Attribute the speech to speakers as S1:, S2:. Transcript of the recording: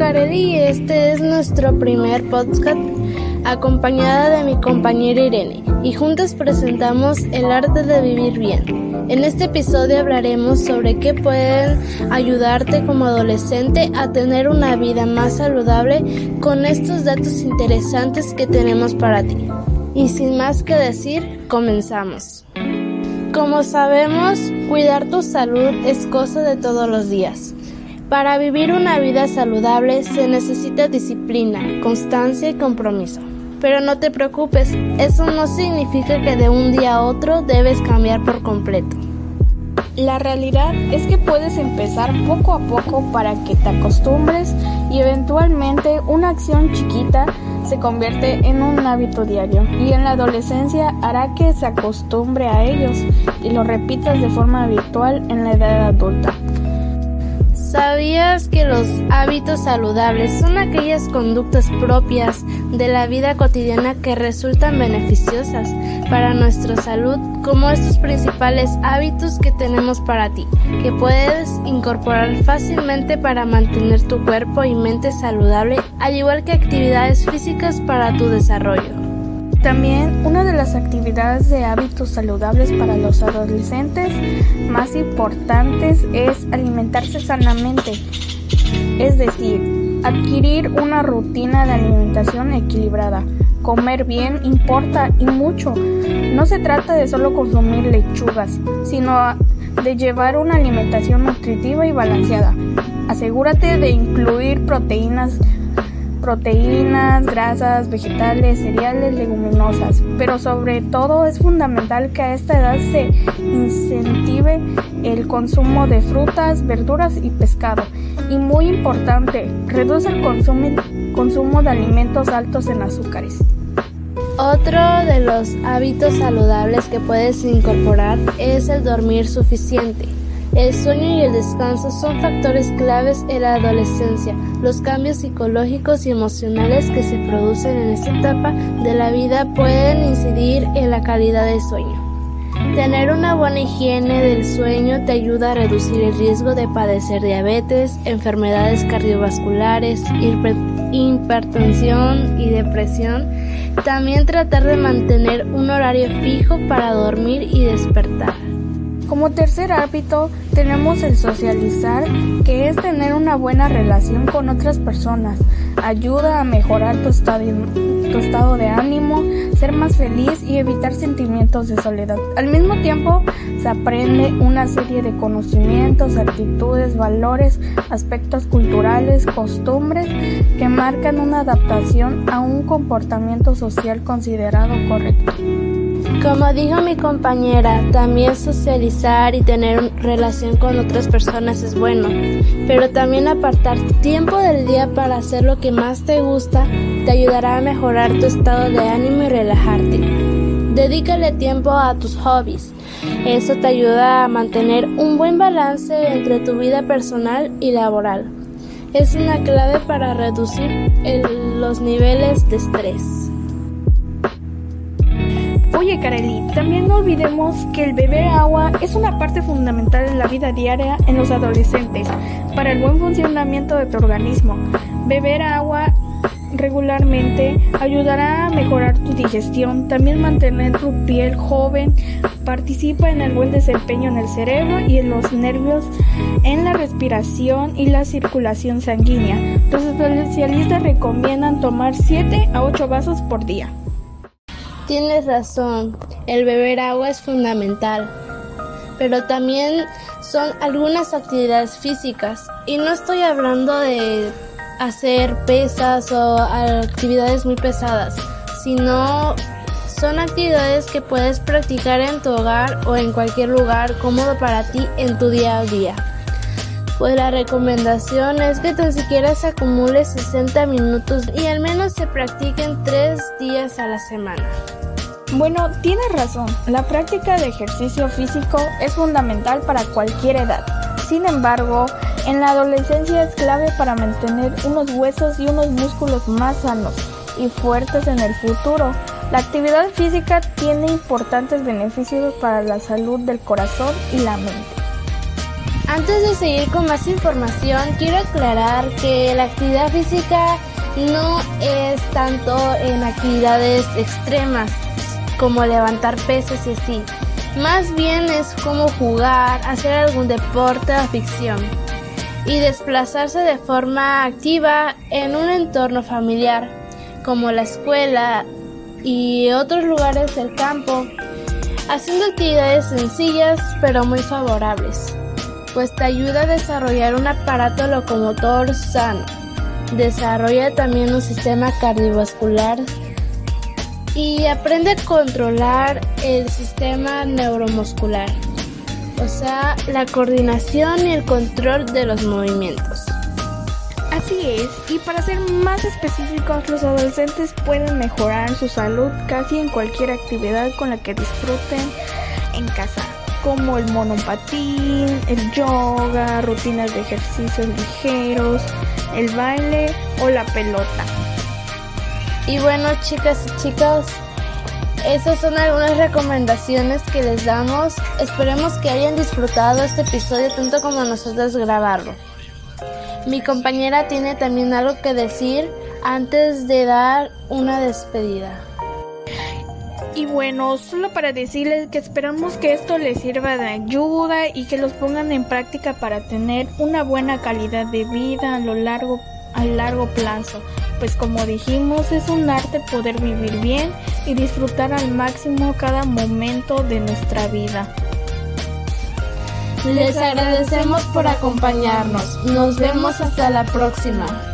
S1: Kareli y este es nuestro primer podcast acompañada de mi compañera Irene y juntas presentamos el arte de vivir bien. En este episodio hablaremos sobre qué pueden ayudarte como adolescente a tener una vida más saludable con estos datos interesantes que tenemos para ti. Y sin más que decir, comenzamos. Como sabemos, cuidar tu salud es cosa de todos los días. Para vivir una vida saludable se necesita disciplina, constancia y compromiso. Pero no te preocupes, eso no significa que de un día a otro debes cambiar por completo.
S2: La realidad es que puedes empezar poco a poco para que te acostumbres y eventualmente una acción chiquita se convierte en un hábito diario y en la adolescencia hará que se acostumbre a ellos y lo repitas de forma habitual en la edad adulta.
S1: ¿Sabías que los hábitos saludables son aquellas conductas propias de la vida cotidiana que resultan beneficiosas para nuestra salud, como estos principales hábitos que tenemos para ti, que puedes incorporar fácilmente para mantener tu cuerpo y mente saludable, al igual que actividades físicas para tu desarrollo?
S2: También una de las actividades de hábitos saludables para los adolescentes más importantes es alimentarse sanamente, es decir, adquirir una rutina de alimentación equilibrada. Comer bien importa y mucho. No se trata de solo consumir lechugas, sino de llevar una alimentación nutritiva y balanceada. Asegúrate de incluir proteínas proteínas, grasas, vegetales, cereales, leguminosas, pero sobre todo es fundamental que a esta edad se incentive el consumo de frutas, verduras y pescado. Y muy importante, reduce el consumo, consumo de alimentos altos en azúcares.
S1: Otro de los hábitos saludables que puedes incorporar es el dormir suficiente. El sueño y el descanso son factores claves en la adolescencia. Los cambios psicológicos y emocionales que se producen en esta etapa de la vida pueden incidir en la calidad del sueño. Tener una buena higiene del sueño te ayuda a reducir el riesgo de padecer diabetes, enfermedades cardiovasculares, hipertensión y depresión. También tratar de mantener un horario fijo para dormir y despertar.
S2: Como tercer hábito tenemos el socializar, que es tener una buena relación con otras personas. Ayuda a mejorar tu estado, tu estado de ánimo, ser más feliz y evitar sentimientos de soledad. Al mismo tiempo se aprende una serie de conocimientos, actitudes, valores, aspectos culturales, costumbres que marcan una adaptación a un comportamiento social considerado correcto.
S1: Como dijo mi compañera, también socializar y tener relación con otras personas es bueno, pero también apartar tiempo del día para hacer lo que más te gusta te ayudará a mejorar tu estado de ánimo y relajarte. Dedícale tiempo a tus hobbies. Eso te ayuda a mantener un buen balance entre tu vida personal y laboral. Es una clave para reducir los niveles de estrés.
S2: Oye, Kareli, también no olvidemos que el beber agua es una parte fundamental de la vida diaria en los adolescentes para el buen funcionamiento de tu organismo. Beber agua regularmente ayudará a mejorar tu digestión, también mantener tu piel joven, participa en el buen desempeño en el cerebro y en los nervios, en la respiración y la circulación sanguínea. Los especialistas recomiendan tomar 7 a 8 vasos por día.
S1: Tienes razón, el beber agua es fundamental, pero también son algunas actividades físicas y no estoy hablando de hacer pesas o actividades muy pesadas, sino son actividades que puedes practicar en tu hogar o en cualquier lugar cómodo para ti en tu día a día. Pues la recomendación es que tan siquiera se acumule 60 minutos y al menos se practiquen 3 días a la semana.
S2: Bueno, tienes razón, la práctica de ejercicio físico es fundamental para cualquier edad. Sin embargo, en la adolescencia es clave para mantener unos huesos y unos músculos más sanos y fuertes en el futuro. La actividad física tiene importantes beneficios para la salud del corazón y la mente.
S1: Antes de seguir con más información, quiero aclarar que la actividad física no es tanto en actividades extremas como levantar pesos y así. Más bien es como jugar, hacer algún deporte o ficción y desplazarse de forma activa en un entorno familiar como la escuela y otros lugares del campo, haciendo actividades sencillas pero muy favorables pues te ayuda a desarrollar un aparato locomotor sano. Desarrolla también un sistema cardiovascular y aprende a controlar el sistema neuromuscular, o sea, la coordinación y el control de los movimientos.
S2: Así es, y para ser más específicos, los adolescentes pueden mejorar su salud casi en cualquier actividad con la que disfruten en casa como el monopatín, el yoga, rutinas de ejercicios ligeros, el baile o la pelota.
S1: Y bueno, chicas y chicos, esas son algunas recomendaciones que les damos. Esperemos que hayan disfrutado este episodio tanto como nosotros grabarlo. Mi compañera tiene también algo que decir antes de dar una despedida.
S2: Y bueno, solo para decirles que esperamos que esto les sirva de ayuda y que los pongan en práctica para tener una buena calidad de vida a lo largo a largo plazo, pues como dijimos es un arte poder vivir bien y disfrutar al máximo cada momento de nuestra vida.
S1: Les agradecemos por acompañarnos. Nos vemos hasta la próxima.